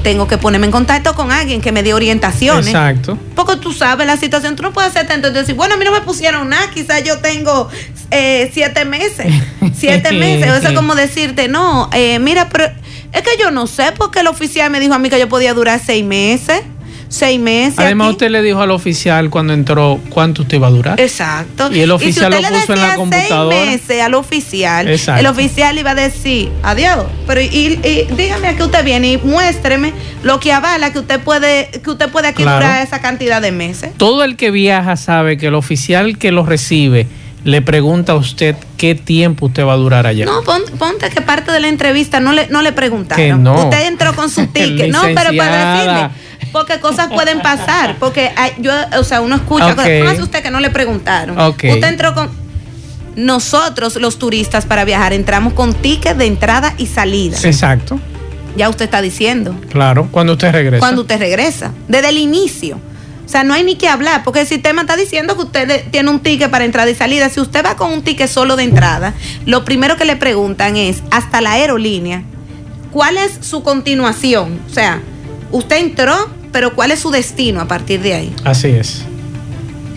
S14: tengo que ponerme en contacto con alguien que me dé orientaciones.
S1: Exacto.
S14: Porque tú sabes la situación, tú no puedes hacer tanto, decir, bueno, a mí no me pusieron nada, quizás yo tengo eh, siete meses, *laughs* siete meses, eso es como decirte, no, eh, mira, pero es que yo no sé porque el oficial me dijo a mí que yo podía durar seis meses, seis meses.
S1: Además,
S14: aquí.
S1: usted le dijo al oficial cuando entró cuánto usted iba a durar.
S14: Exacto.
S1: Y el oficial
S14: si
S1: lo puso en la computadora.
S14: Seis meses al oficial.
S1: Exacto.
S14: El oficial iba a decir, adiós. Pero y, y dígame a qué usted viene y muéstreme lo que avala que usted puede, que usted puede aquí
S1: Claro.
S14: durar esa cantidad de meses.
S1: Todo el que viaja sabe que el oficial que lo recibe le pregunta a usted qué tiempo usted va a durar allá.
S14: No, pon- ponte que parte de la entrevista no le, no le preguntaron.
S1: Que no.
S14: Usted entró con su *laughs* ticket. no, pero para
S1: Licenciada.
S14: Porque cosas pueden pasar. Porque hay- yo, o sea, uno escucha.
S1: Ok.
S14: cosas. Póngase usted que no le preguntaron.
S1: Ok.
S14: Usted entró con. Nosotros, los turistas, para viajar, entramos con ticket de entrada y salida.
S1: Exacto,
S14: Ya usted está diciendo.
S1: claro, cuando usted regresa.
S14: Cuando usted regresa. Desde el inicio. O sea, no hay ni que hablar, porque el sistema está diciendo que usted tiene un ticket para entrada y salida. Si usted va con un ticket solo de entrada, lo primero que le preguntan es, hasta la aerolínea, ¿cuál es su continuación? O sea, usted entró, pero ¿cuál es su destino a partir de ahí?
S1: Así es.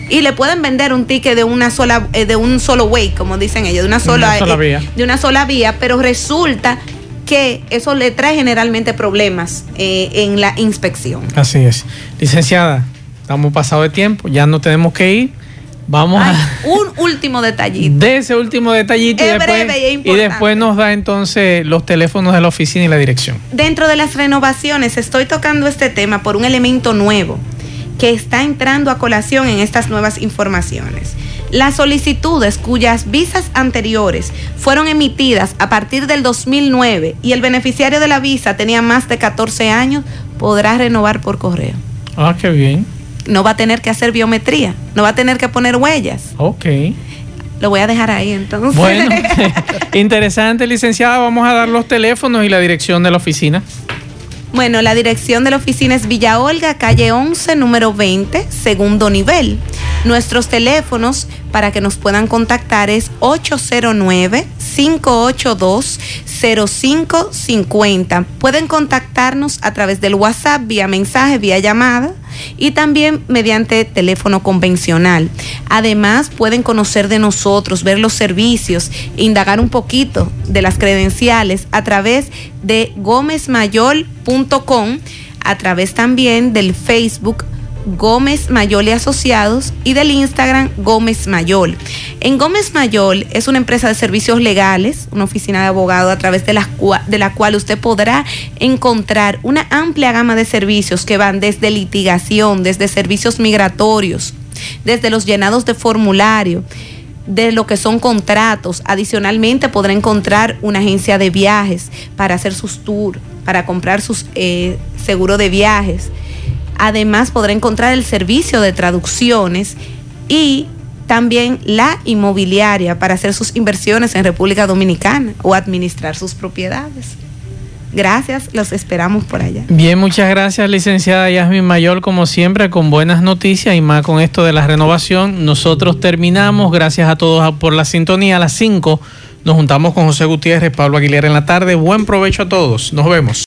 S14: Y le pueden vender un ticket de una sola, eh, de un solo way, como dicen ellos, de una sola,
S1: sola
S14: eh,
S1: vía.
S14: de una sola vía, pero resulta que eso le trae generalmente problemas eh, en la inspección.
S1: Así es. Licenciada, estamos pasados de tiempo, ya no tenemos que ir. Vamos a
S14: Un último detallito.
S1: de ese último detallito y
S14: Es
S1: después,
S14: breve y es
S1: y
S14: importante.
S1: después nos da entonces los teléfonos de la oficina y la dirección.
S14: Dentro de las renovaciones estoy tocando este tema por un elemento nuevo que está entrando a colación en estas nuevas informaciones. Las solicitudes cuyas visas anteriores fueron emitidas a partir del 2009 y el beneficiario de la visa tenía más de 14 años podrá renovar por correo.
S1: Ah, qué bien.
S14: No va a tener que hacer biometría, no va a tener que poner huellas.
S1: Ok.
S14: Lo voy a dejar ahí entonces.
S1: Bueno, *laughs* *laughs* interesante, licenciada. Vamos a dar los teléfonos y la dirección de la oficina.
S14: Bueno, la dirección de la oficina es Villa Olga, calle 11, número 20, segundo nivel. Nuestros teléfonos para que nos puedan contactar es 809-582-0550. Pueden contactarnos a través del WhatsApp, vía mensaje, vía llamada y también mediante teléfono convencional. Además, pueden conocer de nosotros, ver los servicios, indagar un poquito de las credenciales a través de gómezmayol.com, a través también del Facebook Gómez Mayol y Asociados y del Instagram Gómez Mayol. En Gómez Mayol es una empresa de servicios legales, una oficina de abogado a través de la, de la cual usted podrá encontrar una amplia gama de servicios que van desde litigación, desde servicios migratorios, desde los llenados de formulario de lo que son contratos. Adicionalmente podrá encontrar una agencia de viajes para hacer sus tours, para comprar sus eh, seguros de viajes. Además podrá encontrar el servicio de traducciones y también la inmobiliaria para hacer sus inversiones en República Dominicana o administrar sus propiedades. Gracias, los esperamos por allá.
S1: Bien, muchas gracias, licenciada Yasmin Mayor, como siempre, con buenas noticias y más con esto de la renovación. Nosotros terminamos, gracias a todos por la sintonía. A las 5 nos juntamos con José Gutiérrez, Pablo Aguilera en la tarde. Buen provecho a todos, nos vemos.